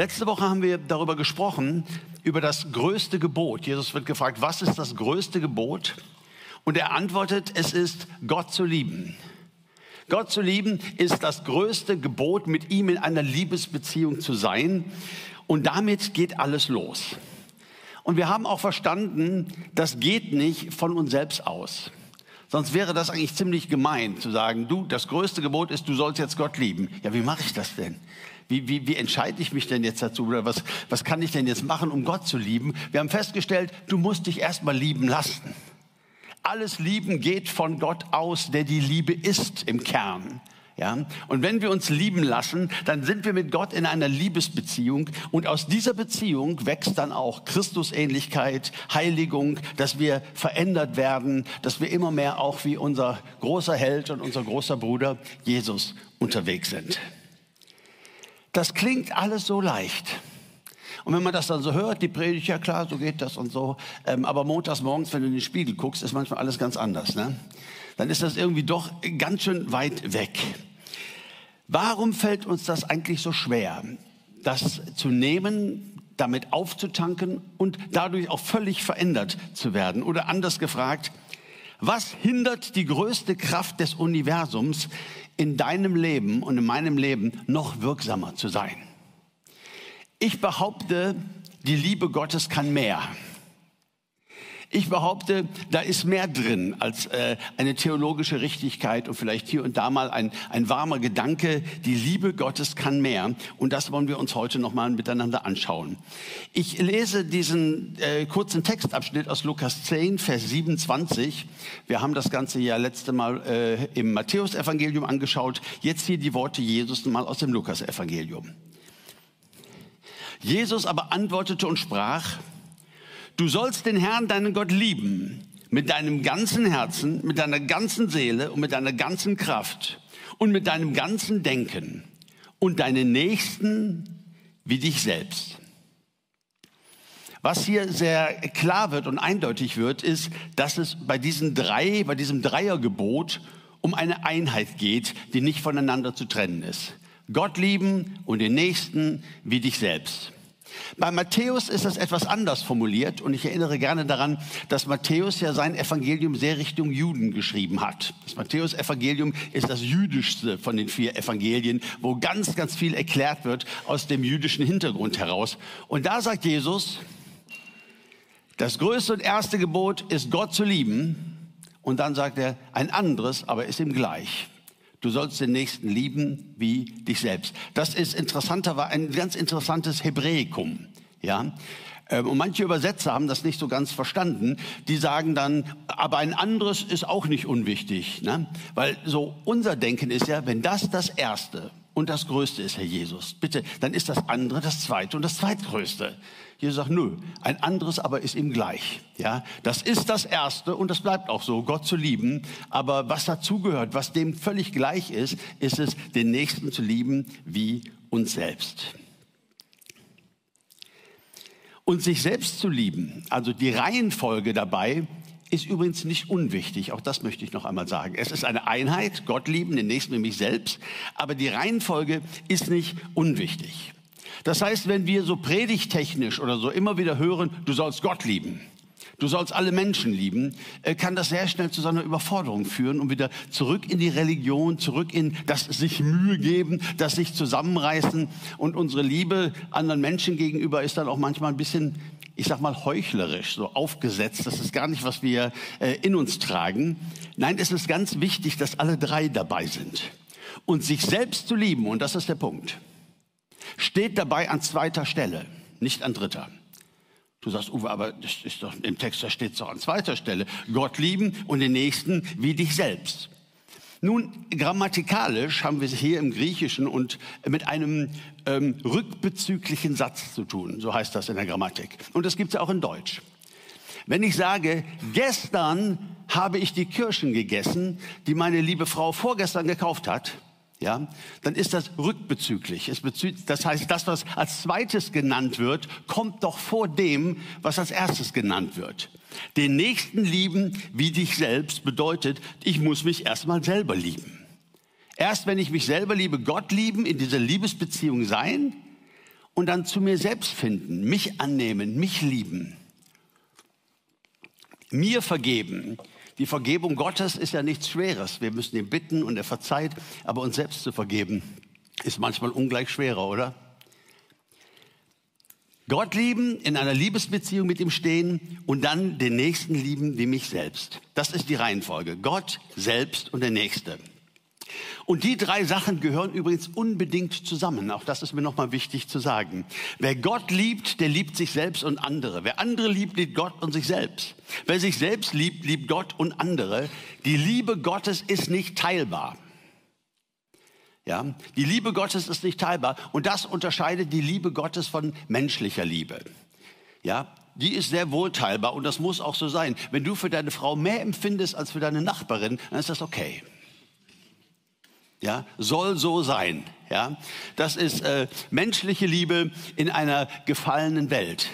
Letzte Woche haben wir darüber gesprochen, über das größte Gebot. Jesus wird gefragt, was ist das größte Gebot? Und er antwortet, es ist Gott zu lieben. Gott zu lieben ist das größte Gebot, mit ihm in einer Liebesbeziehung zu sein. Und damit geht alles los. Und wir haben auch verstanden, das geht nicht von uns selbst aus. Sonst wäre das eigentlich ziemlich gemein zu sagen, du, das größte Gebot ist, du sollst jetzt Gott lieben. Ja, wie mache ich das denn? Wie, wie, wie entscheide ich mich denn jetzt dazu? Oder was, was kann ich denn jetzt machen, um Gott zu lieben? Wir haben festgestellt, du musst dich erstmal lieben lassen. Alles Lieben geht von Gott aus, der die Liebe ist im Kern. Ja? Und wenn wir uns lieben lassen, dann sind wir mit Gott in einer Liebesbeziehung und aus dieser Beziehung wächst dann auch Christusähnlichkeit, Heiligung, dass wir verändert werden, dass wir immer mehr auch wie unser großer Held und unser großer Bruder Jesus unterwegs sind. Das klingt alles so leicht. Und wenn man das dann so hört, die Predigt, ja klar, so geht das und so. Ähm, aber montags morgens, wenn du in den Spiegel guckst, ist manchmal alles ganz anders. Ne? Dann ist das irgendwie doch ganz schön weit weg. Warum fällt uns das eigentlich so schwer, das zu nehmen, damit aufzutanken und dadurch auch völlig verändert zu werden? Oder anders gefragt, was hindert die größte Kraft des Universums in deinem Leben und in meinem Leben noch wirksamer zu sein? Ich behaupte, die Liebe Gottes kann mehr. Ich behaupte, da ist mehr drin als äh, eine theologische Richtigkeit und vielleicht hier und da mal ein, ein warmer Gedanke. Die Liebe Gottes kann mehr. Und das wollen wir uns heute nochmal miteinander anschauen. Ich lese diesen äh, kurzen Textabschnitt aus Lukas 10, Vers 27. Wir haben das Ganze ja letzte Mal äh, im Matthäusevangelium angeschaut. Jetzt hier die Worte Jesus mal aus dem Lukasevangelium. Jesus aber antwortete und sprach, Du sollst den Herrn, deinen Gott, lieben mit deinem ganzen Herzen, mit deiner ganzen Seele und mit deiner ganzen Kraft und mit deinem ganzen Denken und deinen Nächsten wie dich selbst. Was hier sehr klar wird und eindeutig wird, ist, dass es bei diesen drei, bei diesem Dreiergebot um eine Einheit geht, die nicht voneinander zu trennen ist. Gott lieben und den Nächsten wie dich selbst. Bei Matthäus ist das etwas anders formuliert und ich erinnere gerne daran, dass Matthäus ja sein Evangelium sehr Richtung Juden geschrieben hat. Das Matthäus-Evangelium ist das jüdischste von den vier Evangelien, wo ganz, ganz viel erklärt wird aus dem jüdischen Hintergrund heraus. Und da sagt Jesus, das größte und erste Gebot ist Gott zu lieben. Und dann sagt er, ein anderes, aber ist ihm gleich. Du sollst den Nächsten lieben wie dich selbst. Das ist interessanter, war ein ganz interessantes Hebräikum. Ja. Ähm, und manche Übersetzer haben das nicht so ganz verstanden. Die sagen dann, aber ein anderes ist auch nicht unwichtig. Ne? Weil so unser Denken ist ja, wenn das das Erste und das Größte ist, Herr Jesus, bitte, dann ist das andere das Zweite und das Zweitgrößte. Jesus sagt, nö, ein anderes aber ist ihm gleich. Ja, das ist das Erste und das bleibt auch so, Gott zu lieben. Aber was dazugehört, was dem völlig gleich ist, ist es, den Nächsten zu lieben wie uns selbst. Und sich selbst zu lieben, also die Reihenfolge dabei, ist übrigens nicht unwichtig. Auch das möchte ich noch einmal sagen. Es ist eine Einheit, Gott lieben, den Nächsten wie mich selbst. Aber die Reihenfolge ist nicht unwichtig. Das heißt, wenn wir so predigtechnisch oder so immer wieder hören, du sollst Gott lieben, du sollst alle Menschen lieben, äh, kann das sehr schnell zu so einer Überforderung führen und wieder zurück in die Religion, zurück in das sich Mühe geben, das sich zusammenreißen. Und unsere Liebe anderen Menschen gegenüber ist dann auch manchmal ein bisschen, ich sag mal, heuchlerisch, so aufgesetzt. Das ist gar nicht, was wir äh, in uns tragen. Nein, es ist ganz wichtig, dass alle drei dabei sind. Und sich selbst zu lieben, und das ist der Punkt steht dabei an zweiter Stelle, nicht an dritter. Du sagst, Uwe, aber das ist doch, im Text, da steht es doch an zweiter Stelle. Gott lieben und den Nächsten wie dich selbst. Nun, grammatikalisch haben wir es hier im Griechischen und mit einem ähm, rückbezüglichen Satz zu tun. So heißt das in der Grammatik. Und das gibt es auch in Deutsch. Wenn ich sage, gestern habe ich die Kirschen gegessen, die meine liebe Frau vorgestern gekauft hat, ja, dann ist das rückbezüglich. Es bezügt, das heißt, das, was als zweites genannt wird, kommt doch vor dem, was als erstes genannt wird. Den Nächsten lieben wie dich selbst bedeutet, ich muss mich erstmal selber lieben. Erst wenn ich mich selber liebe, Gott lieben, in dieser Liebesbeziehung sein, und dann zu mir selbst finden, mich annehmen, mich lieben, mir vergeben. Die Vergebung Gottes ist ja nichts Schweres. Wir müssen ihn bitten und er verzeiht, aber uns selbst zu vergeben ist manchmal ungleich schwerer, oder? Gott lieben, in einer Liebesbeziehung mit ihm stehen und dann den Nächsten lieben wie mich selbst. Das ist die Reihenfolge. Gott selbst und der Nächste. Und die drei Sachen gehören übrigens unbedingt zusammen. Auch das ist mir nochmal wichtig zu sagen. Wer Gott liebt, der liebt sich selbst und andere. Wer andere liebt, liebt Gott und sich selbst. Wer sich selbst liebt, liebt Gott und andere. Die Liebe Gottes ist nicht teilbar. Ja, die Liebe Gottes ist nicht teilbar und das unterscheidet die Liebe Gottes von menschlicher Liebe. Ja, die ist sehr wohl teilbar und das muss auch so sein. Wenn du für deine Frau mehr empfindest als für deine Nachbarin, dann ist das okay. Ja, soll so sein. Ja, das ist äh, menschliche Liebe in einer gefallenen Welt.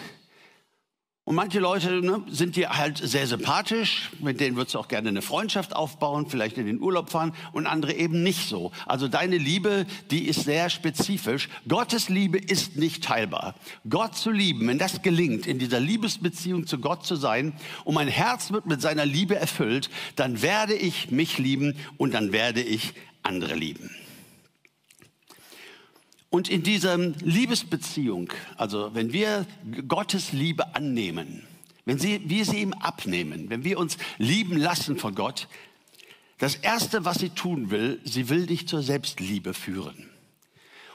Und manche Leute ne, sind dir halt sehr sympathisch, mit denen würdest du auch gerne eine Freundschaft aufbauen, vielleicht in den Urlaub fahren und andere eben nicht so. Also deine Liebe, die ist sehr spezifisch. Gottes Liebe ist nicht teilbar. Gott zu lieben, wenn das gelingt, in dieser Liebesbeziehung zu Gott zu sein und mein Herz wird mit seiner Liebe erfüllt, dann werde ich mich lieben und dann werde ich andere lieben. Und in dieser Liebesbeziehung, also wenn wir Gottes Liebe annehmen, wenn sie, wir sie ihm abnehmen, wenn wir uns lieben lassen von Gott, das Erste, was sie tun will, sie will dich zur Selbstliebe führen.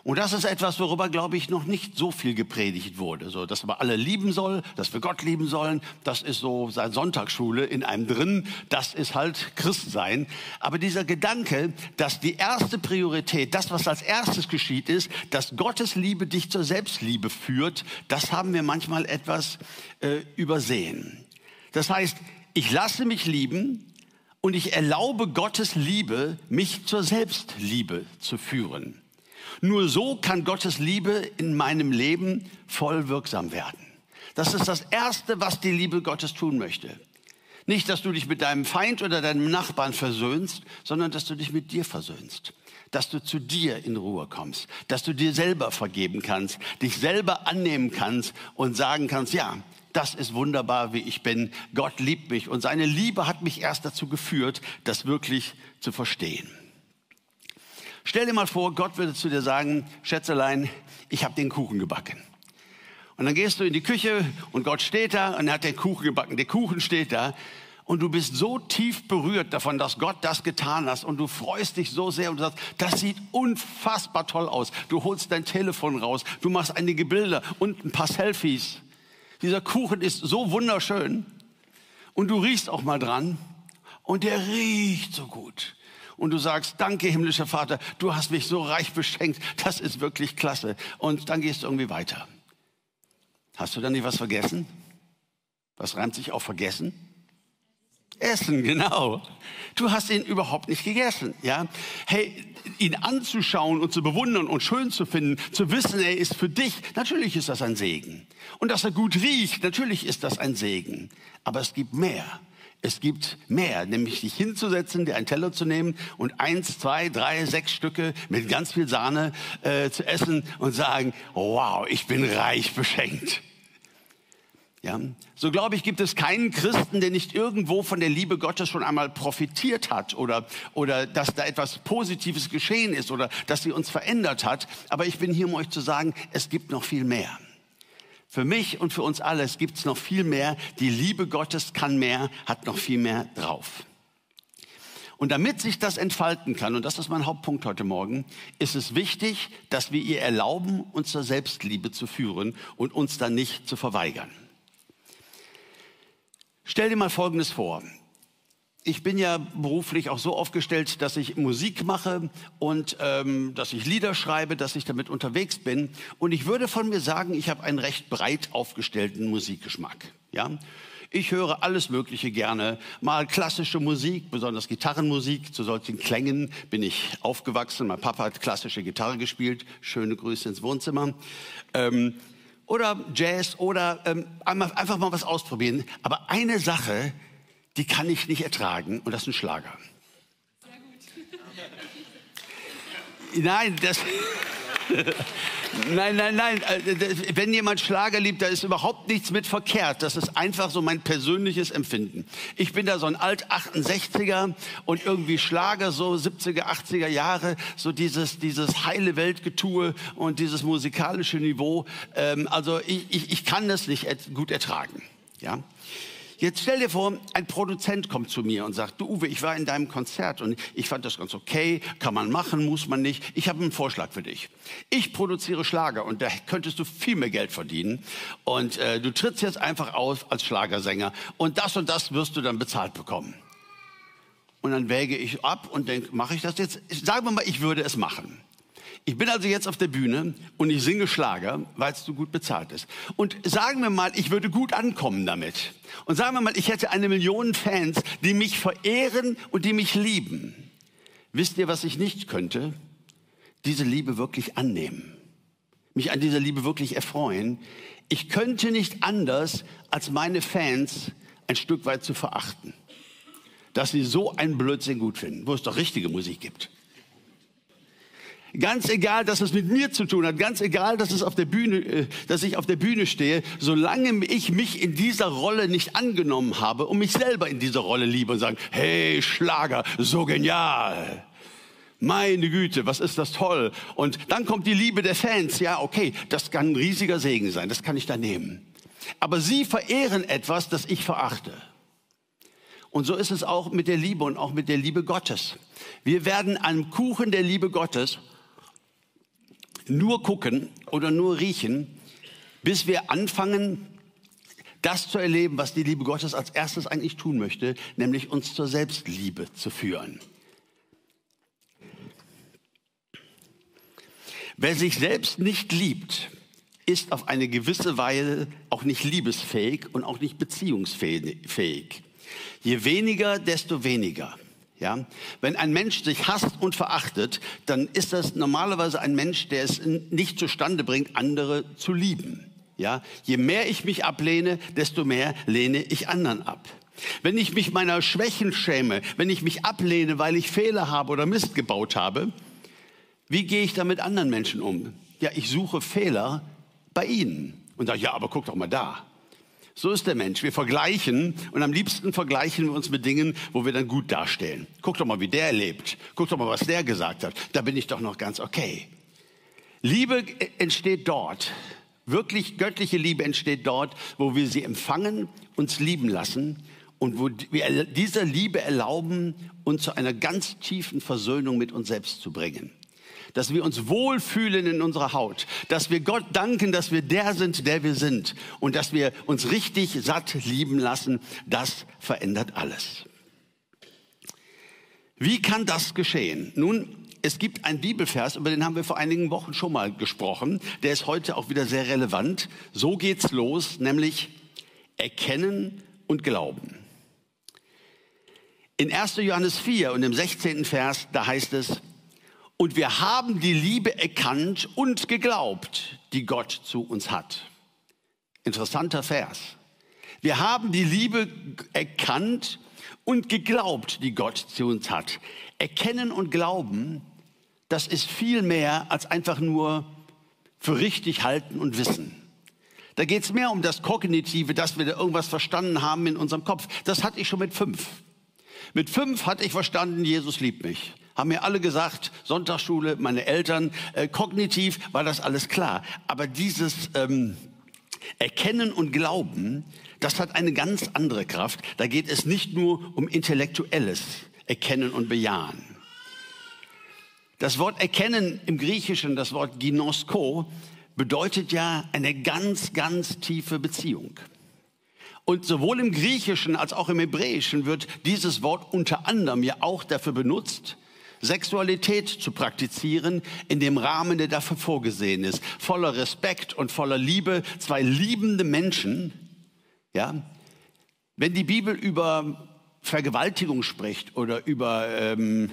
Und das ist etwas, worüber, glaube ich, noch nicht so viel gepredigt wurde. So, dass man alle lieben soll, dass wir Gott lieben sollen, das ist so seit Sonntagsschule in einem drin. Das ist halt Christsein. Aber dieser Gedanke, dass die erste Priorität, das, was als erstes geschieht, ist, dass Gottes Liebe dich zur Selbstliebe führt, das haben wir manchmal etwas äh, übersehen. Das heißt, ich lasse mich lieben, und ich erlaube Gottes Liebe, mich zur Selbstliebe zu führen. Nur so kann Gottes Liebe in meinem Leben voll wirksam werden. Das ist das Erste, was die Liebe Gottes tun möchte. Nicht, dass du dich mit deinem Feind oder deinem Nachbarn versöhnst, sondern dass du dich mit dir versöhnst. Dass du zu dir in Ruhe kommst. Dass du dir selber vergeben kannst, dich selber annehmen kannst und sagen kannst, ja, das ist wunderbar, wie ich bin. Gott liebt mich und seine Liebe hat mich erst dazu geführt, das wirklich zu verstehen. Stell dir mal vor, Gott würde zu dir sagen, Schätzelein, ich habe den Kuchen gebacken. Und dann gehst du in die Küche und Gott steht da und er hat den Kuchen gebacken. Der Kuchen steht da und du bist so tief berührt davon, dass Gott das getan hat und du freust dich so sehr und sagst, das sieht unfassbar toll aus. Du holst dein Telefon raus, du machst einige Bilder und ein paar Selfies. Dieser Kuchen ist so wunderschön und du riechst auch mal dran und der riecht so gut und du sagst, danke himmlischer Vater, du hast mich so reich beschenkt, das ist wirklich klasse. Und dann gehst du irgendwie weiter. Hast du da nicht was vergessen? Was reimt sich auf vergessen? Essen, genau. Du hast ihn überhaupt nicht gegessen, ja? Hey, ihn anzuschauen und zu bewundern und schön zu finden, zu wissen, er ist für dich, natürlich ist das ein Segen. Und dass er gut riecht, natürlich ist das ein Segen. Aber es gibt mehr. Es gibt mehr, nämlich dich hinzusetzen, dir einen Teller zu nehmen und eins, zwei, drei, sechs Stücke mit ganz viel Sahne äh, zu essen und sagen, wow, ich bin reich beschenkt. Ja, so glaube ich, gibt es keinen Christen, der nicht irgendwo von der Liebe Gottes schon einmal profitiert hat oder, oder dass da etwas Positives geschehen ist oder dass sie uns verändert hat. Aber ich bin hier, um euch zu sagen, es gibt noch viel mehr. Für mich und für uns alle gibt es noch viel mehr. Die Liebe Gottes kann mehr, hat noch viel mehr drauf. Und damit sich das entfalten kann, und das ist mein Hauptpunkt heute Morgen, ist es wichtig, dass wir ihr erlauben, uns zur Selbstliebe zu führen und uns dann nicht zu verweigern. Stell dir mal Folgendes vor ich bin ja beruflich auch so aufgestellt, dass ich Musik mache und ähm, dass ich Lieder schreibe, dass ich damit unterwegs bin. Und ich würde von mir sagen, ich habe einen recht breit aufgestellten Musikgeschmack. Ja, ich höre alles Mögliche gerne. Mal klassische Musik, besonders Gitarrenmusik. Zu solchen Klängen bin ich aufgewachsen. Mein Papa hat klassische Gitarre gespielt. Schöne Grüße ins Wohnzimmer. Ähm, oder Jazz oder ähm, einfach mal was ausprobieren. Aber eine Sache, die kann ich nicht ertragen und das ist ein Schlager. Nein, das, Nein, nein, nein. Äh, wenn jemand Schlager liebt, da ist überhaupt nichts mit verkehrt. Das ist einfach so mein persönliches Empfinden. Ich bin da so ein alt 68er und irgendwie Schlager so 70er, 80er Jahre, so dieses, dieses heile Weltgetue und dieses musikalische Niveau. Ähm, also ich, ich, ich kann das nicht gut ertragen. Ja. Jetzt stell dir vor, ein Produzent kommt zu mir und sagt, du Uwe, ich war in deinem Konzert und ich fand das ganz okay, kann man machen, muss man nicht. Ich habe einen Vorschlag für dich. Ich produziere Schlager und da könntest du viel mehr Geld verdienen und äh, du trittst jetzt einfach aus als Schlagersänger und das und das wirst du dann bezahlt bekommen. Und dann wäge ich ab und denke, mache ich das jetzt? Sagen wir mal, ich würde es machen. Ich bin also jetzt auf der Bühne und ich singe Schlager, weil es so gut bezahlt ist. Und sagen wir mal, ich würde gut ankommen damit. Und sagen wir mal, ich hätte eine Million Fans, die mich verehren und die mich lieben. Wisst ihr, was ich nicht könnte? Diese Liebe wirklich annehmen. Mich an dieser Liebe wirklich erfreuen. Ich könnte nicht anders, als meine Fans ein Stück weit zu verachten. Dass sie so einen Blödsinn gut finden, wo es doch richtige Musik gibt. Ganz egal, dass es mit mir zu tun hat, ganz egal, dass es auf der Bühne, äh, dass ich auf der Bühne stehe, solange ich mich in dieser Rolle nicht angenommen habe und mich selber in dieser Rolle liebe und sagen, hey, Schlager, so genial. Meine Güte, was ist das toll? Und dann kommt die Liebe der Fans. Ja, okay, das kann ein riesiger Segen sein, das kann ich da nehmen. Aber sie verehren etwas, das ich verachte. Und so ist es auch mit der Liebe und auch mit der Liebe Gottes. Wir werden am Kuchen der Liebe Gottes nur gucken oder nur riechen, bis wir anfangen, das zu erleben, was die Liebe Gottes als erstes eigentlich tun möchte, nämlich uns zur Selbstliebe zu führen. Wer sich selbst nicht liebt, ist auf eine gewisse Weise auch nicht liebesfähig und auch nicht beziehungsfähig. Je weniger, desto weniger. Ja? Wenn ein Mensch sich hasst und verachtet, dann ist das normalerweise ein Mensch, der es nicht zustande bringt, andere zu lieben. Ja? Je mehr ich mich ablehne, desto mehr lehne ich anderen ab. Wenn ich mich meiner Schwächen schäme, wenn ich mich ablehne, weil ich Fehler habe oder Mist gebaut habe, wie gehe ich da mit anderen Menschen um? Ja, ich suche Fehler bei ihnen und sage, ja, aber guck doch mal da. So ist der Mensch. Wir vergleichen und am liebsten vergleichen wir uns mit Dingen, wo wir dann gut dastehen. Guck doch mal, wie der lebt. Guck doch mal, was der gesagt hat. Da bin ich doch noch ganz okay. Liebe entsteht dort. Wirklich göttliche Liebe entsteht dort, wo wir sie empfangen, uns lieben lassen und wo wir dieser Liebe erlauben, uns zu einer ganz tiefen Versöhnung mit uns selbst zu bringen dass wir uns wohlfühlen in unserer Haut, dass wir Gott danken, dass wir der sind, der wir sind und dass wir uns richtig satt lieben lassen, das verändert alles. Wie kann das geschehen? Nun, es gibt einen Bibelvers, über den haben wir vor einigen Wochen schon mal gesprochen. Der ist heute auch wieder sehr relevant. So geht's los, nämlich erkennen und glauben. In 1. Johannes 4 und im 16. Vers, da heißt es, und wir haben die Liebe erkannt und geglaubt, die Gott zu uns hat. Interessanter Vers. Wir haben die Liebe erkannt und geglaubt, die Gott zu uns hat. Erkennen und glauben, das ist viel mehr als einfach nur für richtig halten und wissen. Da geht es mehr um das Kognitive, dass wir da irgendwas verstanden haben in unserem Kopf. Das hatte ich schon mit fünf. Mit fünf hatte ich verstanden, Jesus liebt mich haben mir alle gesagt, Sonntagsschule, meine Eltern, äh, kognitiv war das alles klar. Aber dieses ähm, Erkennen und Glauben, das hat eine ganz andere Kraft. Da geht es nicht nur um intellektuelles Erkennen und Bejahen. Das Wort Erkennen im Griechischen, das Wort Ginosko, bedeutet ja eine ganz, ganz tiefe Beziehung. Und sowohl im Griechischen als auch im Hebräischen wird dieses Wort unter anderem ja auch dafür benutzt, Sexualität zu praktizieren in dem Rahmen, der dafür vorgesehen ist. Voller Respekt und voller Liebe. Zwei liebende Menschen. Ja. Wenn die Bibel über Vergewaltigung spricht oder über ähm,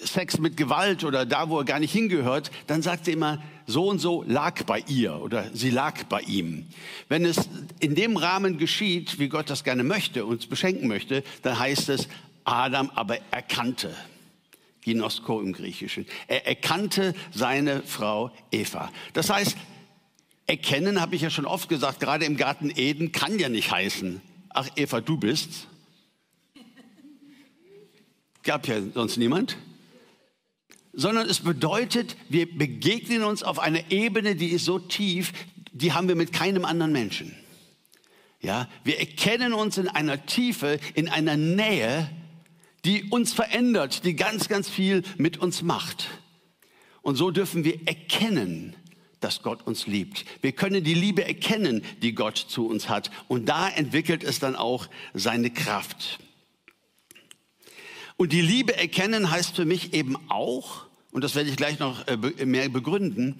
Sex mit Gewalt oder da, wo er gar nicht hingehört, dann sagt sie immer, so und so lag bei ihr oder sie lag bei ihm. Wenn es in dem Rahmen geschieht, wie Gott das gerne möchte, uns beschenken möchte, dann heißt es, Adam aber erkannte Ginosko im Griechischen. Er erkannte seine Frau Eva. Das heißt, erkennen, habe ich ja schon oft gesagt, gerade im Garten Eden kann ja nicht heißen, ach Eva, du bist. Gab ja sonst niemand. Sondern es bedeutet, wir begegnen uns auf einer Ebene, die ist so tief, die haben wir mit keinem anderen Menschen. Ja, wir erkennen uns in einer Tiefe, in einer Nähe, die uns verändert, die ganz, ganz viel mit uns macht. Und so dürfen wir erkennen, dass Gott uns liebt. Wir können die Liebe erkennen, die Gott zu uns hat. Und da entwickelt es dann auch seine Kraft. Und die Liebe erkennen heißt für mich eben auch, und das werde ich gleich noch äh, mehr begründen,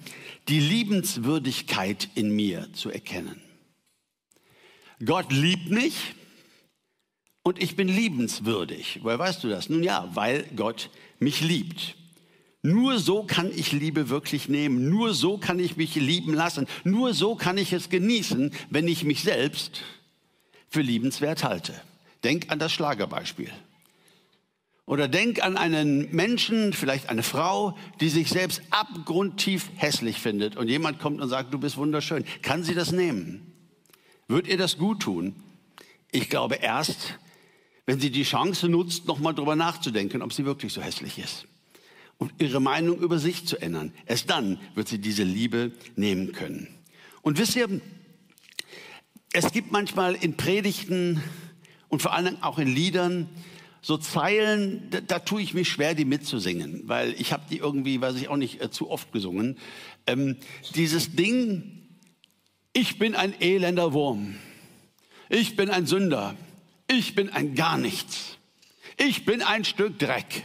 die Liebenswürdigkeit in mir zu erkennen. Gott liebt mich und ich bin liebenswürdig. Woher weißt du das? Nun ja, weil Gott mich liebt. Nur so kann ich Liebe wirklich nehmen. Nur so kann ich mich lieben lassen. Nur so kann ich es genießen, wenn ich mich selbst für liebenswert halte. Denk an das Schlagerbeispiel. Oder denk an einen Menschen, vielleicht eine Frau, die sich selbst abgrundtief hässlich findet und jemand kommt und sagt, du bist wunderschön. Kann sie das nehmen? Wird ihr das gut tun? Ich glaube erst, wenn sie die Chance nutzt, nochmal drüber nachzudenken, ob sie wirklich so hässlich ist. Und ihre Meinung über sich zu ändern. Erst dann wird sie diese Liebe nehmen können. Und wisst ihr, es gibt manchmal in Predigten und vor allem auch in Liedern so Zeilen, da, da tue ich mich schwer, die mitzusingen, weil ich habe die irgendwie, weiß ich auch nicht, äh, zu oft gesungen. Ähm, dieses Ding, ich bin ein elender Wurm. Ich bin ein Sünder. Ich bin ein gar nichts. Ich bin ein Stück Dreck.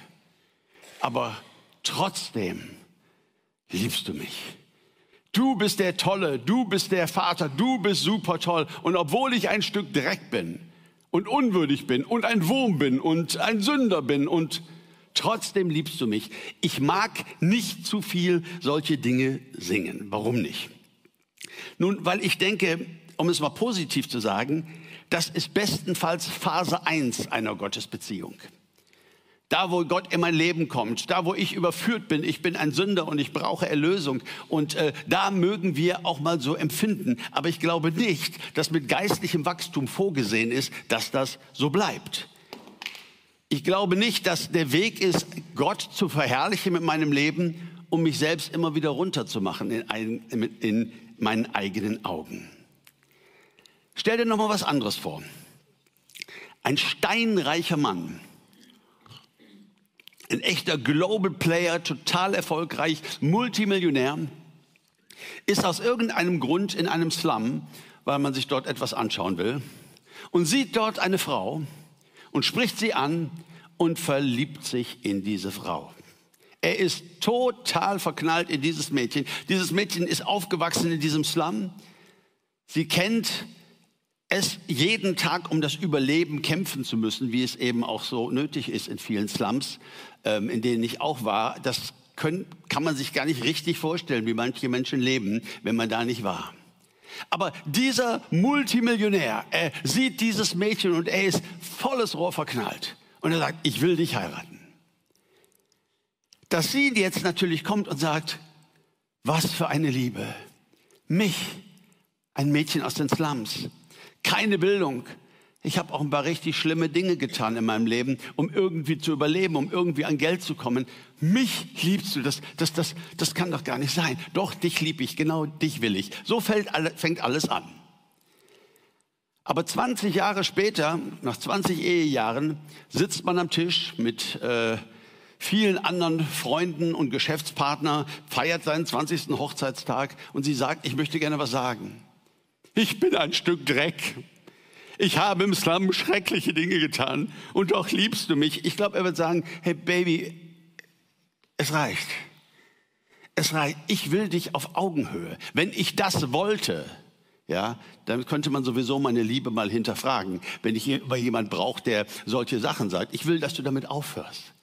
Aber trotzdem liebst du mich. Du bist der Tolle, du bist der Vater, du bist super toll. Und obwohl ich ein Stück Dreck bin und unwürdig bin und ein Wurm bin und ein Sünder bin und trotzdem liebst du mich. Ich mag nicht zu viel solche Dinge singen. Warum nicht? Nun, weil ich denke, um es mal positiv zu sagen, das ist bestenfalls Phase 1 einer Gottesbeziehung. Da, wo Gott in mein Leben kommt, da, wo ich überführt bin, ich bin ein Sünder und ich brauche Erlösung. Und äh, da mögen wir auch mal so empfinden. Aber ich glaube nicht, dass mit geistlichem Wachstum vorgesehen ist, dass das so bleibt. Ich glaube nicht, dass der Weg ist, Gott zu verherrlichen mit meinem Leben, um mich selbst immer wieder runterzumachen in, ein, in meinen eigenen Augen. Stell dir noch mal was anderes vor. Ein steinreicher Mann, ein echter Global Player, total erfolgreich, Multimillionär, ist aus irgendeinem Grund in einem Slum, weil man sich dort etwas anschauen will, und sieht dort eine Frau und spricht sie an und verliebt sich in diese Frau. Er ist total verknallt in dieses Mädchen. Dieses Mädchen ist aufgewachsen in diesem Slum. Sie kennt es jeden Tag, um das Überleben kämpfen zu müssen, wie es eben auch so nötig ist in vielen Slums, ähm, in denen ich auch war. Das können, kann man sich gar nicht richtig vorstellen, wie manche Menschen leben, wenn man da nicht war. Aber dieser Multimillionär, er sieht dieses Mädchen und er ist volles Rohr verknallt. Und er sagt, ich will dich heiraten dass sie jetzt natürlich kommt und sagt, was für eine Liebe. Mich, ein Mädchen aus den Slums, keine Bildung. Ich habe auch ein paar richtig schlimme Dinge getan in meinem Leben, um irgendwie zu überleben, um irgendwie an Geld zu kommen. Mich liebst du, das, das, das, das kann doch gar nicht sein. Doch, dich lieb ich, genau dich will ich. So fällt, fängt alles an. Aber 20 Jahre später, nach 20 Ehejahren, sitzt man am Tisch mit äh, vielen anderen Freunden und Geschäftspartner, feiert seinen 20. Hochzeitstag und sie sagt, ich möchte gerne was sagen. Ich bin ein Stück Dreck. Ich habe im Slum schreckliche Dinge getan und doch liebst du mich. Ich glaube, er wird sagen, hey Baby, es reicht. Es reicht. Ich will dich auf Augenhöhe. Wenn ich das wollte, ja, dann könnte man sowieso meine Liebe mal hinterfragen, wenn ich jemand brauche, der solche Sachen sagt. Ich will, dass du damit aufhörst.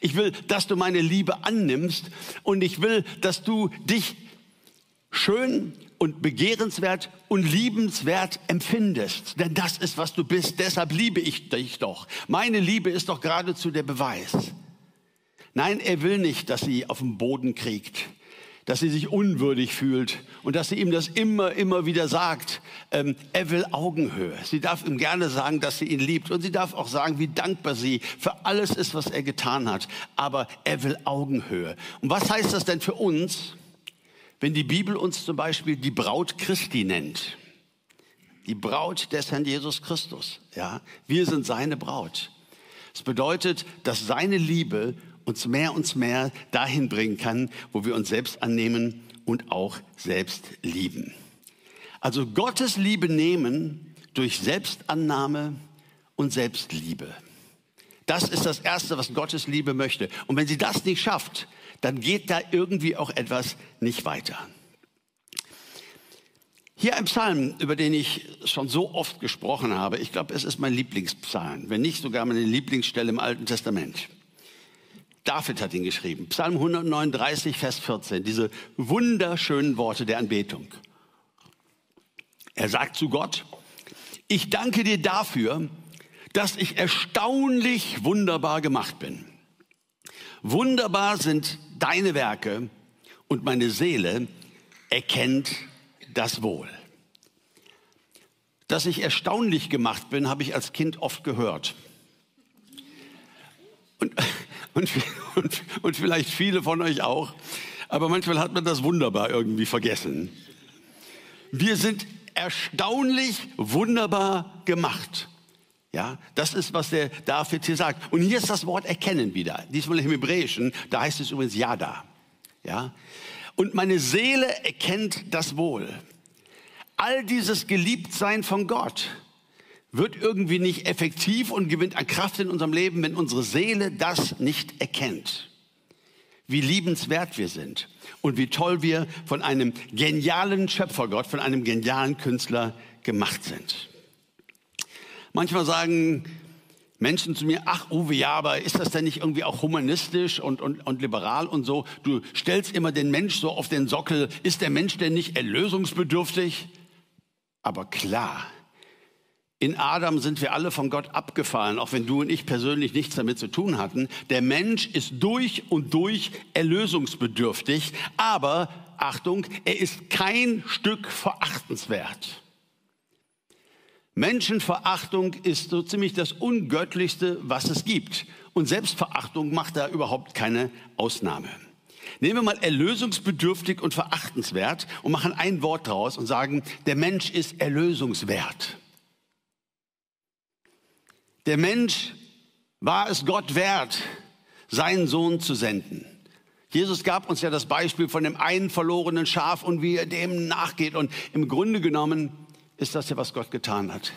Ich will, dass du meine Liebe annimmst und ich will, dass du dich schön und begehrenswert und liebenswert empfindest. Denn das ist, was du bist. Deshalb liebe ich dich doch. Meine Liebe ist doch geradezu der Beweis, Nein, er will nicht, dass sie auf dem Boden kriegt, dass sie sich unwürdig fühlt und dass sie ihm das immer, immer wieder sagt. Ähm, er will Augenhöhe. Sie darf ihm gerne sagen, dass sie ihn liebt und sie darf auch sagen, wie dankbar sie für alles ist, was er getan hat. Aber er will Augenhöhe. Und was heißt das denn für uns, wenn die Bibel uns zum Beispiel die Braut Christi nennt? Die Braut des Herrn Jesus Christus. Ja, wir sind seine Braut. Es bedeutet, dass seine Liebe uns mehr und mehr dahin bringen kann, wo wir uns selbst annehmen und auch selbst lieben. Also Gottes Liebe nehmen durch Selbstannahme und Selbstliebe. Das ist das Erste, was Gottes Liebe möchte. Und wenn sie das nicht schafft, dann geht da irgendwie auch etwas nicht weiter. Hier ein Psalm, über den ich schon so oft gesprochen habe. Ich glaube, es ist mein Lieblingspsalm, wenn nicht sogar meine Lieblingsstelle im Alten Testament. David hat ihn geschrieben. Psalm 139, Vers 14. Diese wunderschönen Worte der Anbetung. Er sagt zu Gott, ich danke dir dafür, dass ich erstaunlich wunderbar gemacht bin. Wunderbar sind deine Werke und meine Seele erkennt das Wohl. Dass ich erstaunlich gemacht bin, habe ich als Kind oft gehört. Und und, und, und vielleicht viele von euch auch. Aber manchmal hat man das wunderbar irgendwie vergessen. Wir sind erstaunlich wunderbar gemacht. Ja, das ist, was der David hier sagt. Und hier ist das Wort erkennen wieder. Diesmal im Hebräischen, da heißt es übrigens Yada. Ja. Und meine Seele erkennt das wohl. All dieses Geliebtsein von Gott, wird irgendwie nicht effektiv und gewinnt an Kraft in unserem Leben, wenn unsere Seele das nicht erkennt. Wie liebenswert wir sind und wie toll wir von einem genialen Schöpfergott, von einem genialen Künstler gemacht sind. Manchmal sagen Menschen zu mir, ach Uwe, ja, aber ist das denn nicht irgendwie auch humanistisch und, und, und liberal und so? Du stellst immer den Mensch so auf den Sockel. Ist der Mensch denn nicht erlösungsbedürftig? Aber klar, in Adam sind wir alle von Gott abgefallen, auch wenn du und ich persönlich nichts damit zu tun hatten. Der Mensch ist durch und durch erlösungsbedürftig, aber Achtung, er ist kein Stück verachtenswert. Menschenverachtung ist so ziemlich das Ungöttlichste, was es gibt. Und Selbstverachtung macht da überhaupt keine Ausnahme. Nehmen wir mal erlösungsbedürftig und verachtenswert und machen ein Wort draus und sagen, der Mensch ist erlösungswert. Der Mensch war es Gott wert, seinen Sohn zu senden. Jesus gab uns ja das Beispiel von dem einen verlorenen Schaf und wie er dem nachgeht. Und im Grunde genommen ist das ja, was Gott getan hat.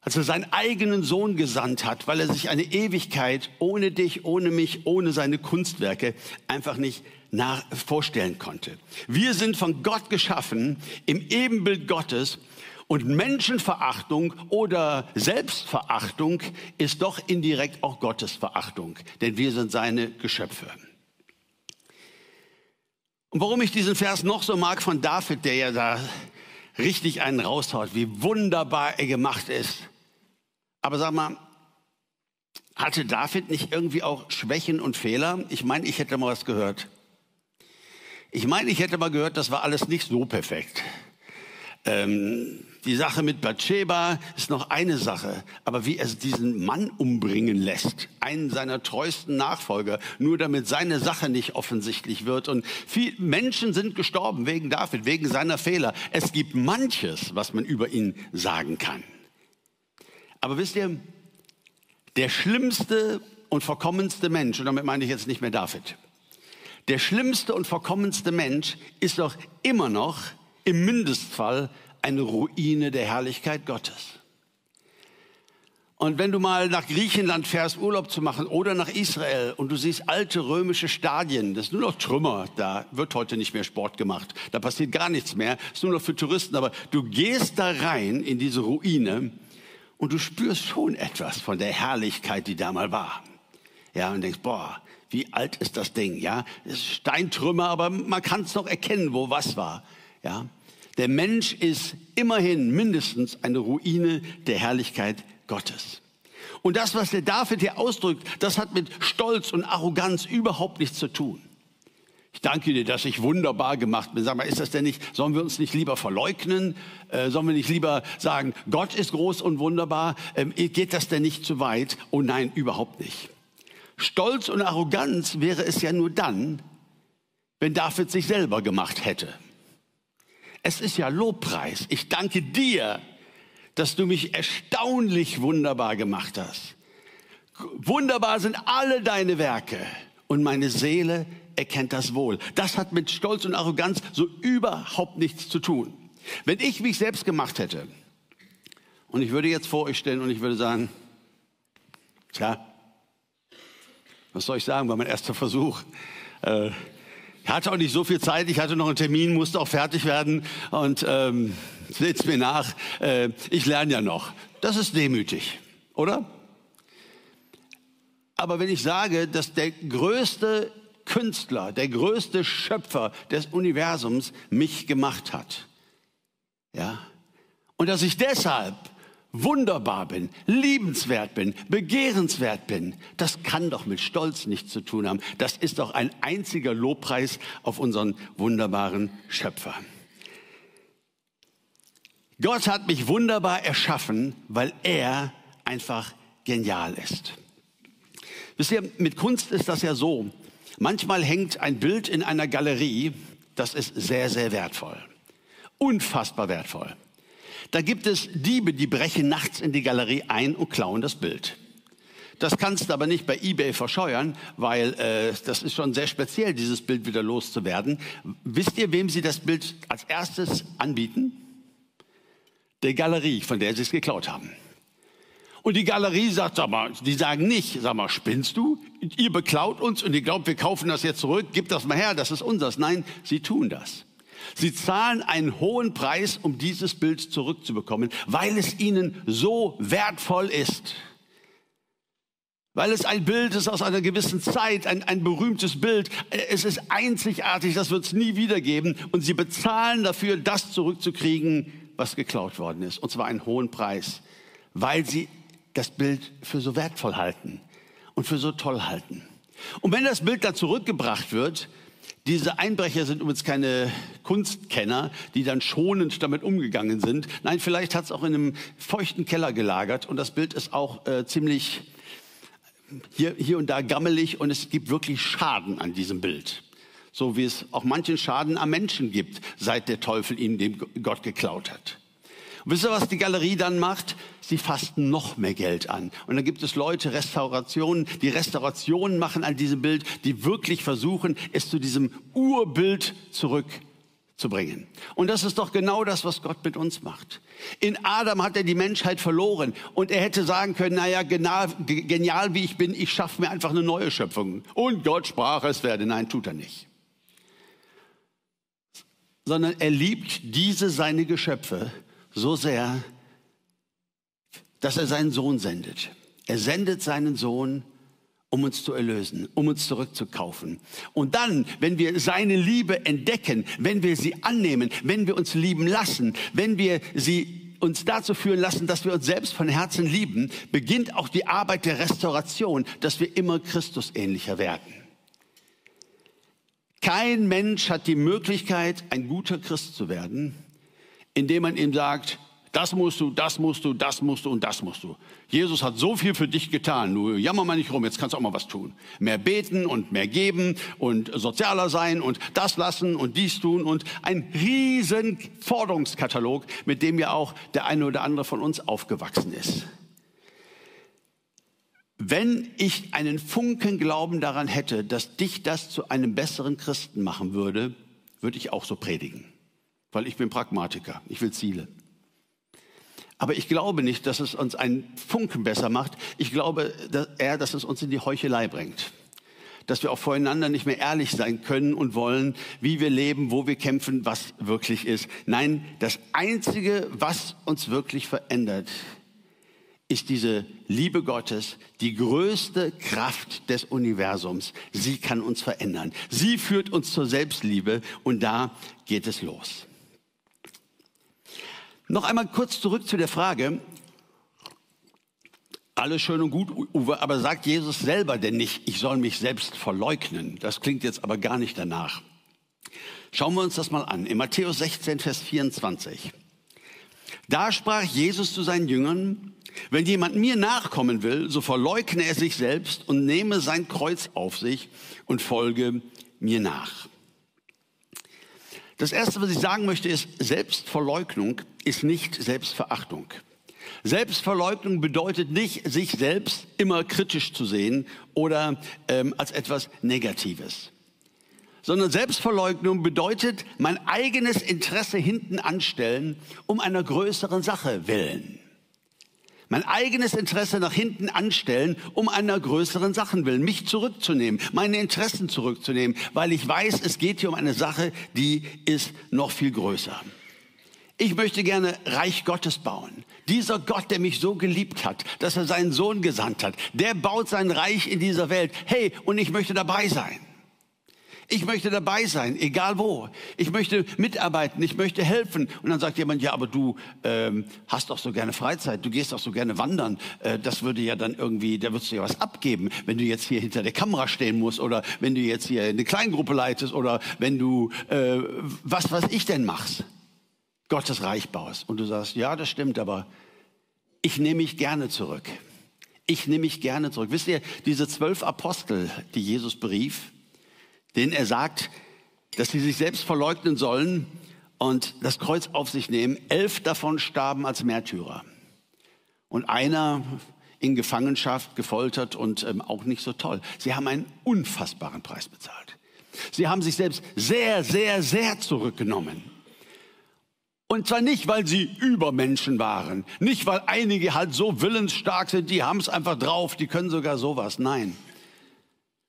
Als er seinen eigenen Sohn gesandt hat, weil er sich eine Ewigkeit ohne dich, ohne mich, ohne seine Kunstwerke einfach nicht nach vorstellen konnte. Wir sind von Gott geschaffen im Ebenbild Gottes und Menschenverachtung oder Selbstverachtung ist doch indirekt auch Gottesverachtung, denn wir sind seine Geschöpfe. Und warum ich diesen Vers noch so mag von David, der ja da richtig einen raushaut, wie wunderbar er gemacht ist. Aber sag mal, hatte David nicht irgendwie auch Schwächen und Fehler? Ich meine, ich hätte mal was gehört. Ich meine, ich hätte mal gehört, das war alles nicht so perfekt. Ähm, die Sache mit Bathsheba ist noch eine Sache, aber wie er diesen Mann umbringen lässt, einen seiner treuesten Nachfolger, nur damit seine Sache nicht offensichtlich wird. Und viele Menschen sind gestorben wegen David, wegen seiner Fehler. Es gibt manches, was man über ihn sagen kann. Aber wisst ihr, der schlimmste und verkommenste Mensch, und damit meine ich jetzt nicht mehr David, der schlimmste und verkommenste Mensch ist doch immer noch im Mindestfall eine Ruine der Herrlichkeit Gottes. Und wenn du mal nach Griechenland fährst, Urlaub zu machen oder nach Israel und du siehst alte römische Stadien, das ist nur noch Trümmer, da wird heute nicht mehr Sport gemacht, da passiert gar nichts mehr, das ist nur noch für Touristen, aber du gehst da rein in diese Ruine und du spürst schon etwas von der Herrlichkeit, die da mal war. Ja, und denkst, boah, wie alt ist das Ding, ja? Es ist Steintrümmer, aber man kann es noch erkennen, wo was war, ja? Der Mensch ist immerhin mindestens eine Ruine der Herrlichkeit Gottes. Und das, was der David hier ausdrückt, das hat mit Stolz und Arroganz überhaupt nichts zu tun. Ich danke dir, dass ich wunderbar gemacht bin. Sag mal, ist das denn nicht, sollen wir uns nicht lieber verleugnen? Äh, sollen wir nicht lieber sagen, Gott ist groß und wunderbar? Ähm, geht das denn nicht zu weit? Oh nein, überhaupt nicht. Stolz und Arroganz wäre es ja nur dann, wenn David sich selber gemacht hätte. Es ist ja Lobpreis. Ich danke dir, dass du mich erstaunlich wunderbar gemacht hast. Wunderbar sind alle deine Werke und meine Seele erkennt das wohl. Das hat mit Stolz und Arroganz so überhaupt nichts zu tun. Wenn ich mich selbst gemacht hätte und ich würde jetzt vor euch stellen und ich würde sagen, tja, was soll ich sagen, war mein erster Versuch. Äh, ich hatte auch nicht so viel Zeit, ich hatte noch einen Termin, musste auch fertig werden und ähm, seht's mir nach, äh, ich lerne ja noch. Das ist demütig, oder? Aber wenn ich sage, dass der größte Künstler, der größte Schöpfer des Universums mich gemacht hat. Ja? Und dass ich deshalb wunderbar bin, liebenswert bin, begehrenswert bin, das kann doch mit Stolz nichts zu tun haben. Das ist doch ein einziger Lobpreis auf unseren wunderbaren Schöpfer. Gott hat mich wunderbar erschaffen, weil er einfach genial ist. Wisst ihr, mit Kunst ist das ja so. Manchmal hängt ein Bild in einer Galerie, das ist sehr, sehr wertvoll. Unfassbar wertvoll. Da gibt es Diebe, die brechen nachts in die Galerie ein und klauen das Bild. Das kannst du aber nicht bei eBay verscheuern, weil äh, das ist schon sehr speziell, dieses Bild wieder loszuwerden. Wisst ihr, wem sie das Bild als erstes anbieten? Der Galerie, von der sie es geklaut haben. Und die Galerie sagt, sag mal, die sagen nicht, sag mal, spinnst du? Ihr beklaut uns und ihr glaubt, wir kaufen das jetzt zurück, gib das mal her, das ist unseres. Nein, sie tun das. Sie zahlen einen hohen Preis, um dieses Bild zurückzubekommen, weil es ihnen so wertvoll ist. Weil es ein Bild ist aus einer gewissen Zeit, ein, ein berühmtes Bild. Es ist einzigartig, das wird es nie wiedergeben. Und sie bezahlen dafür, das zurückzukriegen, was geklaut worden ist. Und zwar einen hohen Preis, weil sie das Bild für so wertvoll halten und für so toll halten. Und wenn das Bild dann zurückgebracht wird, diese Einbrecher sind übrigens keine Kunstkenner, die dann schonend damit umgegangen sind. Nein, vielleicht hat es auch in einem feuchten Keller gelagert und das Bild ist auch äh, ziemlich hier, hier und da gammelig und es gibt wirklich Schaden an diesem Bild. So wie es auch manchen Schaden am Menschen gibt, seit der Teufel ihm dem Gott geklaut hat. Und wisst ihr, was die Galerie dann macht? Sie fasten noch mehr Geld an. Und dann gibt es Leute, Restaurationen, die Restaurationen machen an diesem Bild, die wirklich versuchen, es zu diesem Urbild zurückzubringen. Und das ist doch genau das, was Gott mit uns macht. In Adam hat er die Menschheit verloren und er hätte sagen können, naja, genial, genial wie ich bin, ich schaffe mir einfach eine neue Schöpfung. Und Gott sprach, es werde. Nein, tut er nicht. Sondern er liebt diese seine Geschöpfe so sehr, dass er seinen Sohn sendet. Er sendet seinen Sohn, um uns zu erlösen, um uns zurückzukaufen. Und dann, wenn wir seine Liebe entdecken, wenn wir sie annehmen, wenn wir uns lieben lassen, wenn wir sie uns dazu führen lassen, dass wir uns selbst von Herzen lieben, beginnt auch die Arbeit der Restauration, dass wir immer Christus ähnlicher werden. Kein Mensch hat die Möglichkeit, ein guter Christ zu werden, indem man ihm sagt, das musst du, das musst du, das musst du und das musst du. Jesus hat so viel für dich getan. Du jammer mal nicht rum, jetzt kannst du auch mal was tun. Mehr beten und mehr geben und sozialer sein und das lassen und dies tun und ein riesen Forderungskatalog, mit dem ja auch der eine oder andere von uns aufgewachsen ist. Wenn ich einen Funken Glauben daran hätte, dass dich das zu einem besseren Christen machen würde, würde ich auch so predigen weil ich bin Pragmatiker, ich will Ziele. Aber ich glaube nicht, dass es uns einen Funken besser macht. Ich glaube eher, dass es uns in die Heuchelei bringt. Dass wir auch voreinander nicht mehr ehrlich sein können und wollen, wie wir leben, wo wir kämpfen, was wirklich ist. Nein, das Einzige, was uns wirklich verändert, ist diese Liebe Gottes, die größte Kraft des Universums. Sie kann uns verändern. Sie führt uns zur Selbstliebe und da geht es los. Noch einmal kurz zurück zu der Frage, Alles schön und gut, Uwe, aber sagt Jesus selber denn nicht, ich soll mich selbst verleugnen? Das klingt jetzt aber gar nicht danach. Schauen wir uns das mal an. In Matthäus 16, Vers 24. Da sprach Jesus zu seinen Jüngern, wenn jemand mir nachkommen will, so verleugne er sich selbst und nehme sein Kreuz auf sich und folge mir nach. Das Erste, was ich sagen möchte, ist, Selbstverleugnung ist nicht Selbstverachtung. Selbstverleugnung bedeutet nicht, sich selbst immer kritisch zu sehen oder ähm, als etwas Negatives. Sondern Selbstverleugnung bedeutet mein eigenes Interesse hinten anstellen, um einer größeren Sache willen. Mein eigenes Interesse nach hinten anstellen, um einer größeren Sache willen. Mich zurückzunehmen, meine Interessen zurückzunehmen, weil ich weiß, es geht hier um eine Sache, die ist noch viel größer. Ich möchte gerne Reich Gottes bauen. Dieser Gott, der mich so geliebt hat, dass er seinen Sohn gesandt hat, der baut sein Reich in dieser Welt. Hey, und ich möchte dabei sein. Ich möchte dabei sein, egal wo. Ich möchte mitarbeiten, ich möchte helfen. Und dann sagt jemand, ja, aber du ähm, hast doch so gerne Freizeit, du gehst doch so gerne wandern. Äh, das würde ja dann irgendwie, da würdest du ja was abgeben, wenn du jetzt hier hinter der Kamera stehen musst oder wenn du jetzt hier eine Kleingruppe leitest oder wenn du, äh, was was ich denn machst. Gottes Reich baust. Und du sagst, ja, das stimmt, aber ich nehme mich gerne zurück. Ich nehme mich gerne zurück. Wisst ihr, diese zwölf Apostel, die Jesus berief, denen er sagt, dass sie sich selbst verleugnen sollen und das Kreuz auf sich nehmen, elf davon starben als Märtyrer. Und einer in Gefangenschaft, gefoltert und ähm, auch nicht so toll. Sie haben einen unfassbaren Preis bezahlt. Sie haben sich selbst sehr, sehr, sehr zurückgenommen. Und zwar nicht, weil sie Übermenschen waren, nicht, weil einige halt so willensstark sind, die haben es einfach drauf, die können sogar sowas. Nein,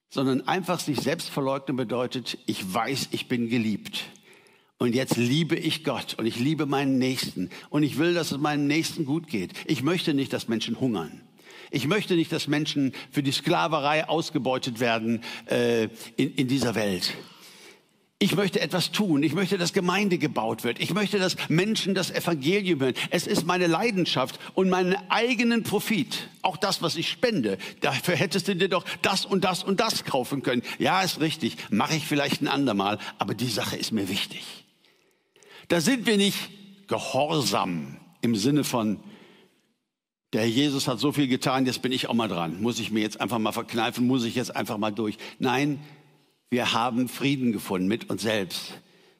sondern einfach sich selbst verleugnen bedeutet, ich weiß, ich bin geliebt. Und jetzt liebe ich Gott und ich liebe meinen Nächsten und ich will, dass es meinem Nächsten gut geht. Ich möchte nicht, dass Menschen hungern. Ich möchte nicht, dass Menschen für die Sklaverei ausgebeutet werden äh, in, in dieser Welt. Ich möchte etwas tun. Ich möchte, dass Gemeinde gebaut wird. Ich möchte, dass Menschen das Evangelium hören. Es ist meine Leidenschaft und meinen eigenen Profit. Auch das, was ich spende. Dafür hättest du dir doch das und das und das kaufen können. Ja, ist richtig. Mache ich vielleicht ein andermal. Aber die Sache ist mir wichtig. Da sind wir nicht gehorsam im Sinne von, der Herr Jesus hat so viel getan, jetzt bin ich auch mal dran. Muss ich mir jetzt einfach mal verkneifen? Muss ich jetzt einfach mal durch? Nein, wir haben Frieden gefunden mit uns selbst.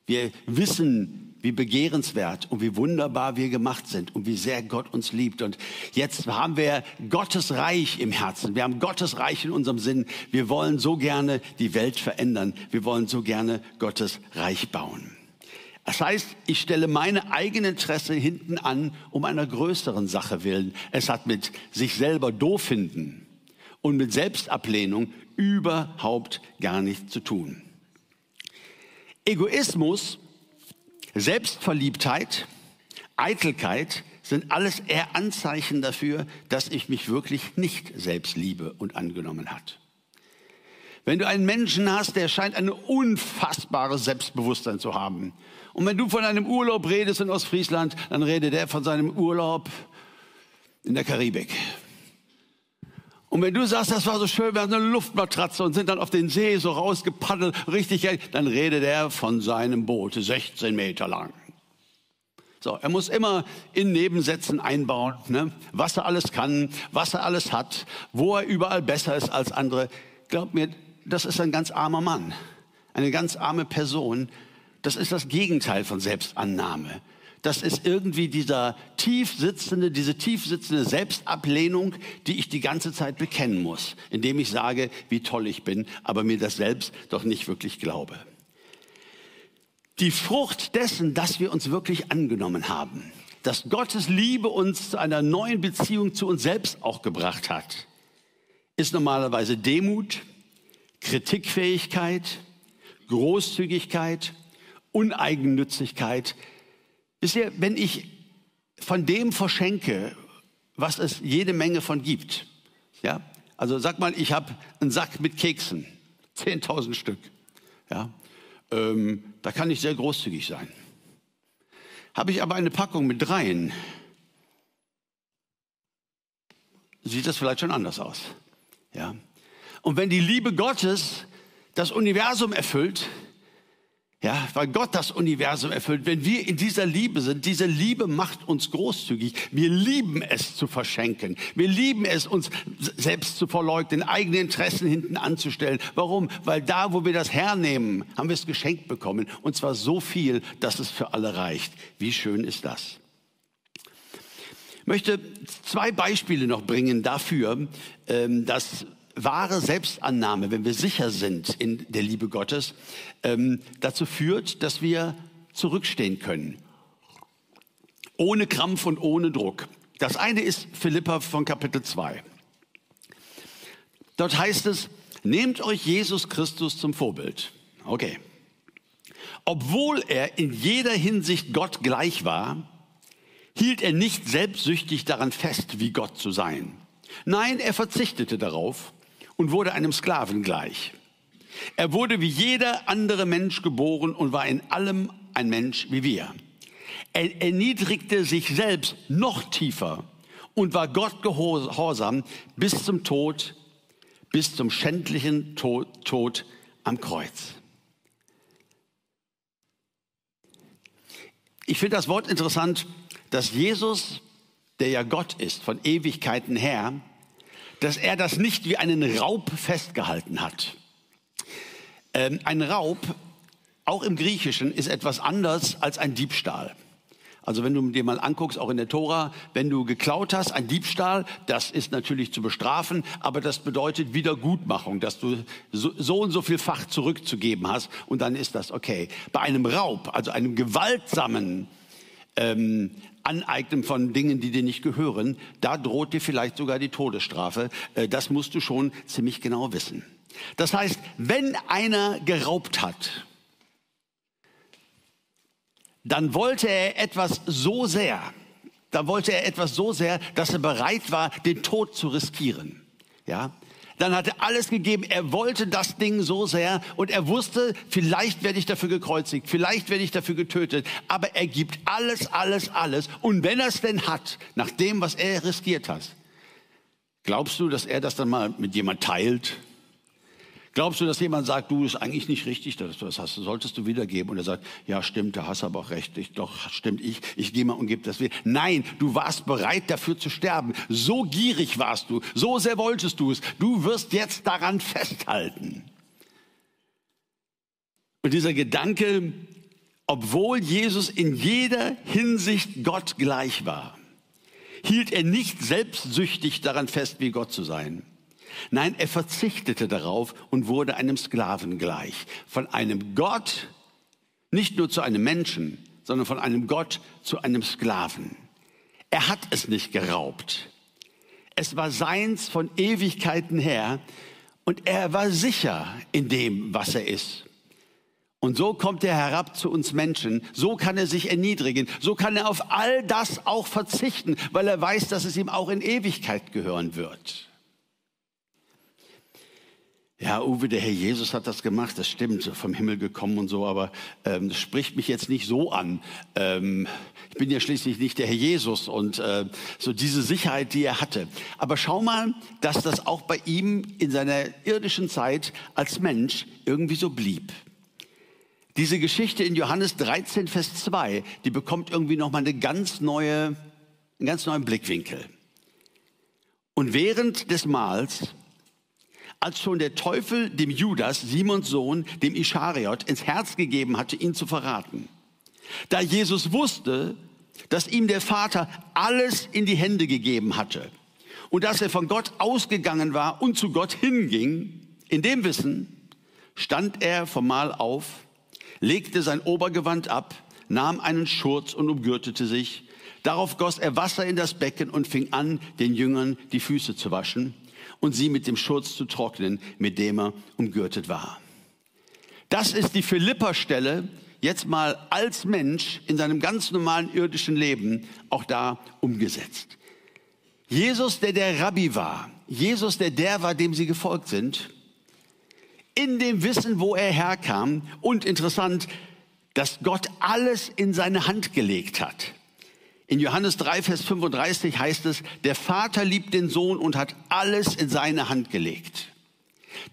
Wir wissen, wie begehrenswert und wie wunderbar wir gemacht sind und wie sehr Gott uns liebt. Und jetzt haben wir Gottes Reich im Herzen. Wir haben Gottes Reich in unserem Sinn. Wir wollen so gerne die Welt verändern. Wir wollen so gerne Gottes Reich bauen. Das heißt, ich stelle meine eigenen Interesse hinten an, um einer größeren Sache willen. Es hat mit sich selber doof finden und mit Selbstablehnung überhaupt gar nichts zu tun. Egoismus, Selbstverliebtheit, Eitelkeit sind alles eher Anzeichen dafür, dass ich mich wirklich nicht selbst liebe und angenommen hat. Wenn du einen Menschen hast, der scheint ein unfassbares Selbstbewusstsein zu haben. Und wenn du von einem Urlaub redest in Ostfriesland, dann redet er von seinem Urlaub in der Karibik. Und wenn du sagst, das war so schön, wir hatten eine Luftmatratze und sind dann auf den See so rausgepaddelt, richtig, dann redet er von seinem Boot, 16 Meter lang. So, er muss immer in Nebensätzen einbauen, ne? was er alles kann, was er alles hat, wo er überall besser ist als andere. Glaub mir, das ist ein ganz armer Mann, eine ganz arme Person. Das ist das Gegenteil von Selbstannahme das ist irgendwie dieser tief sitzende, diese tief sitzende Selbstablehnung, die ich die ganze Zeit bekennen muss, indem ich sage, wie toll ich bin, aber mir das selbst doch nicht wirklich glaube. Die Frucht dessen, dass wir uns wirklich angenommen haben, dass Gottes Liebe uns zu einer neuen Beziehung zu uns selbst auch gebracht hat, ist normalerweise Demut, Kritikfähigkeit, Großzügigkeit, Uneigennützigkeit, Wisst ihr, wenn ich von dem verschenke, was es jede Menge von gibt, ja, also sag mal, ich habe einen Sack mit Keksen, 10.000 Stück, ja, ähm, da kann ich sehr großzügig sein. Habe ich aber eine Packung mit dreien, sieht das vielleicht schon anders aus. Ja. Und wenn die Liebe Gottes das Universum erfüllt, ja, weil Gott das Universum erfüllt. Wenn wir in dieser Liebe sind, diese Liebe macht uns großzügig. Wir lieben es zu verschenken. Wir lieben es, uns selbst zu verleugnen, eigene Interessen hinten anzustellen. Warum? Weil da, wo wir das hernehmen, haben wir es geschenkt bekommen. Und zwar so viel, dass es für alle reicht. Wie schön ist das? Ich möchte zwei Beispiele noch bringen dafür, ähm, dass wahre Selbstannahme, wenn wir sicher sind in der Liebe Gottes, ähm, dazu führt, dass wir zurückstehen können. Ohne Krampf und ohne Druck. Das eine ist Philippa von Kapitel 2. Dort heißt es, nehmt euch Jesus Christus zum Vorbild. Okay. Obwohl er in jeder Hinsicht Gott gleich war, hielt er nicht selbstsüchtig daran fest, wie Gott zu sein. Nein, er verzichtete darauf und wurde einem Sklaven gleich. Er wurde wie jeder andere Mensch geboren und war in allem ein Mensch wie wir. Er erniedrigte sich selbst noch tiefer und war Gott gehorsam bis zum Tod, bis zum schändlichen Tod, Tod am Kreuz. Ich finde das Wort interessant, dass Jesus, der ja Gott ist, von Ewigkeiten her, dass er das nicht wie einen Raub festgehalten hat. Ähm, ein Raub, auch im Griechischen, ist etwas anders als ein Diebstahl. Also wenn du dir mal anguckst, auch in der Tora, wenn du geklaut hast, ein Diebstahl, das ist natürlich zu bestrafen, aber das bedeutet Wiedergutmachung, dass du so, und so viel Fach zurückzugeben hast und dann ist das okay. Bei einem Raub, also einem gewaltsamen ähm, Aneignen von Dingen, die dir nicht gehören, da droht dir vielleicht sogar die Todesstrafe. Äh, das musst du schon ziemlich genau wissen. Das heißt, wenn einer geraubt hat, dann wollte er etwas so sehr, dann wollte er etwas so sehr, dass er bereit war, den Tod zu riskieren. Ja, dann hat er alles gegeben. Er wollte das Ding so sehr und er wusste, vielleicht werde ich dafür gekreuzigt, vielleicht werde ich dafür getötet. Aber er gibt alles, alles, alles. Und wenn er es denn hat, nach dem, was er riskiert hat, glaubst du, dass er das dann mal mit jemand teilt? Glaubst du, dass jemand sagt, du ist eigentlich nicht richtig, das, das hast, solltest du wiedergeben? Und er sagt, ja, stimmt, da hast du aber auch recht. Ich, doch, stimmt, ich, ich gehe mal und gebe das wieder. Nein, du warst bereit dafür zu sterben. So gierig warst du, so sehr wolltest du es. Du wirst jetzt daran festhalten. Und dieser Gedanke, obwohl Jesus in jeder Hinsicht Gott gleich war, hielt er nicht selbstsüchtig daran fest, wie Gott zu sein. Nein, er verzichtete darauf und wurde einem Sklaven gleich. Von einem Gott, nicht nur zu einem Menschen, sondern von einem Gott zu einem Sklaven. Er hat es nicht geraubt. Es war seins von Ewigkeiten her und er war sicher in dem, was er ist. Und so kommt er herab zu uns Menschen. So kann er sich erniedrigen. So kann er auf all das auch verzichten, weil er weiß, dass es ihm auch in Ewigkeit gehören wird. Ja, Uwe, der Herr Jesus hat das gemacht, das stimmt, vom Himmel gekommen und so, aber ähm, das spricht mich jetzt nicht so an. Ähm, ich bin ja schließlich nicht der Herr Jesus und äh, so diese Sicherheit, die er hatte. Aber schau mal, dass das auch bei ihm in seiner irdischen Zeit als Mensch irgendwie so blieb. Diese Geschichte in Johannes 13, Vers 2, die bekommt irgendwie nochmal eine ganz neue, einen ganz neuen Blickwinkel. Und während des Mahls als schon der Teufel dem Judas, Simons Sohn, dem Ischariot, ins Herz gegeben hatte, ihn zu verraten. Da Jesus wusste, dass ihm der Vater alles in die Hände gegeben hatte und dass er von Gott ausgegangen war und zu Gott hinging, in dem Wissen stand er vom Mahl auf, legte sein Obergewand ab, nahm einen Schurz und umgürtete sich. Darauf goss er Wasser in das Becken und fing an, den Jüngern die Füße zu waschen und sie mit dem Schurz zu trocknen, mit dem er umgürtet war. Das ist die Philippa-Stelle, jetzt mal als Mensch in seinem ganz normalen irdischen Leben auch da umgesetzt. Jesus, der der Rabbi war, Jesus, der der war, dem sie gefolgt sind, in dem Wissen, wo er herkam und interessant, dass Gott alles in seine Hand gelegt hat. In Johannes 3, Vers 35 heißt es, der Vater liebt den Sohn und hat alles in seine Hand gelegt.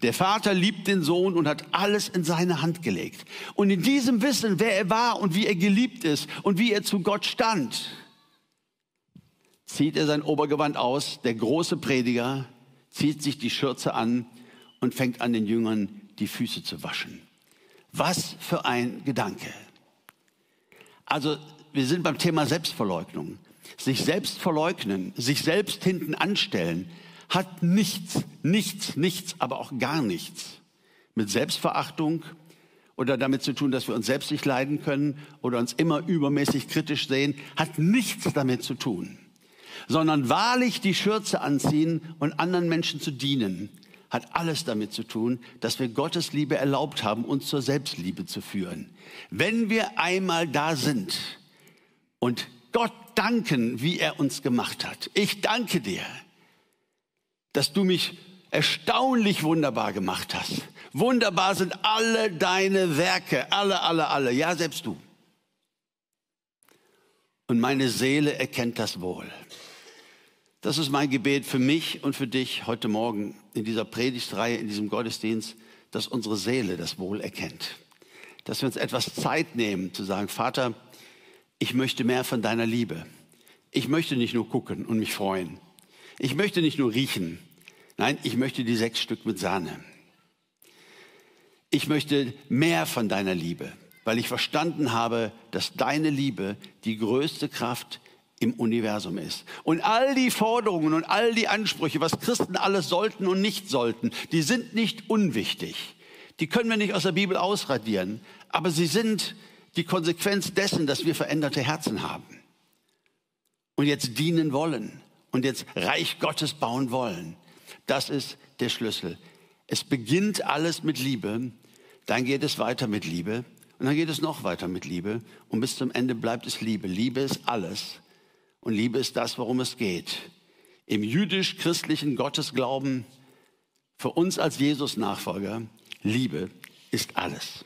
Der Vater liebt den Sohn und hat alles in seine Hand gelegt. Und in diesem Wissen, wer er war und wie er geliebt ist und wie er zu Gott stand, zieht er sein Obergewand aus, der große Prediger, zieht sich die Schürze an und fängt an, den Jüngern die Füße zu waschen. Was für ein Gedanke. Also wir sind beim Thema Selbstverleugnung. Sich selbst verleugnen, sich selbst hinten anstellen, hat nichts, nichts, nichts, aber auch gar nichts mit Selbstverachtung oder damit zu tun, dass wir uns selbst nicht leiden können oder uns immer übermäßig kritisch sehen, hat nichts damit zu tun, sondern wahrlich die Schürze anziehen und anderen Menschen zu dienen, hat alles damit zu tun, dass wir Gottes Liebe erlaubt haben, uns zur Selbstliebe zu führen. Wenn wir einmal da sind und Gott danken, wie er uns gemacht hat. Ich danke dir, dass du mich erstaunlich wunderbar gemacht hast. Wunderbar sind alle deine Werke, alle, alle, alle, ja, selbst du. Und meine Seele erkennt das wohl. Das ist mein Gebet für mich und für dich heute Morgen in dieser Predigtreihe, in diesem Gottesdienst, dass unsere Seele das wohl erkennt. Dass wir uns etwas Zeit nehmen zu sagen, Vater, ich möchte mehr von deiner Liebe. Ich möchte nicht nur gucken und mich freuen. Ich möchte nicht nur riechen. Nein, ich möchte die sechs Stück mit Sahne. Ich möchte mehr von deiner Liebe, weil ich verstanden habe, dass deine Liebe die größte Kraft im Universum ist. Und all die Forderungen und all die Ansprüche, was Christen alles sollten und nicht sollten, die sind nicht unwichtig. Die können wir nicht aus der Bibel ausradieren, aber sie sind die Konsequenz dessen, dass wir veränderte Herzen haben und jetzt dienen wollen und jetzt Reich Gottes bauen wollen. Das ist der Schlüssel. Es beginnt alles mit Liebe, dann geht es weiter mit Liebe und dann geht es noch weiter mit Liebe und bis zum Ende bleibt es Liebe. Liebe ist alles und Liebe ist das, worum es geht. Im jüdisch-christlichen Gottesglauben, für uns als Jesus-Nachfolger, Liebe ist alles.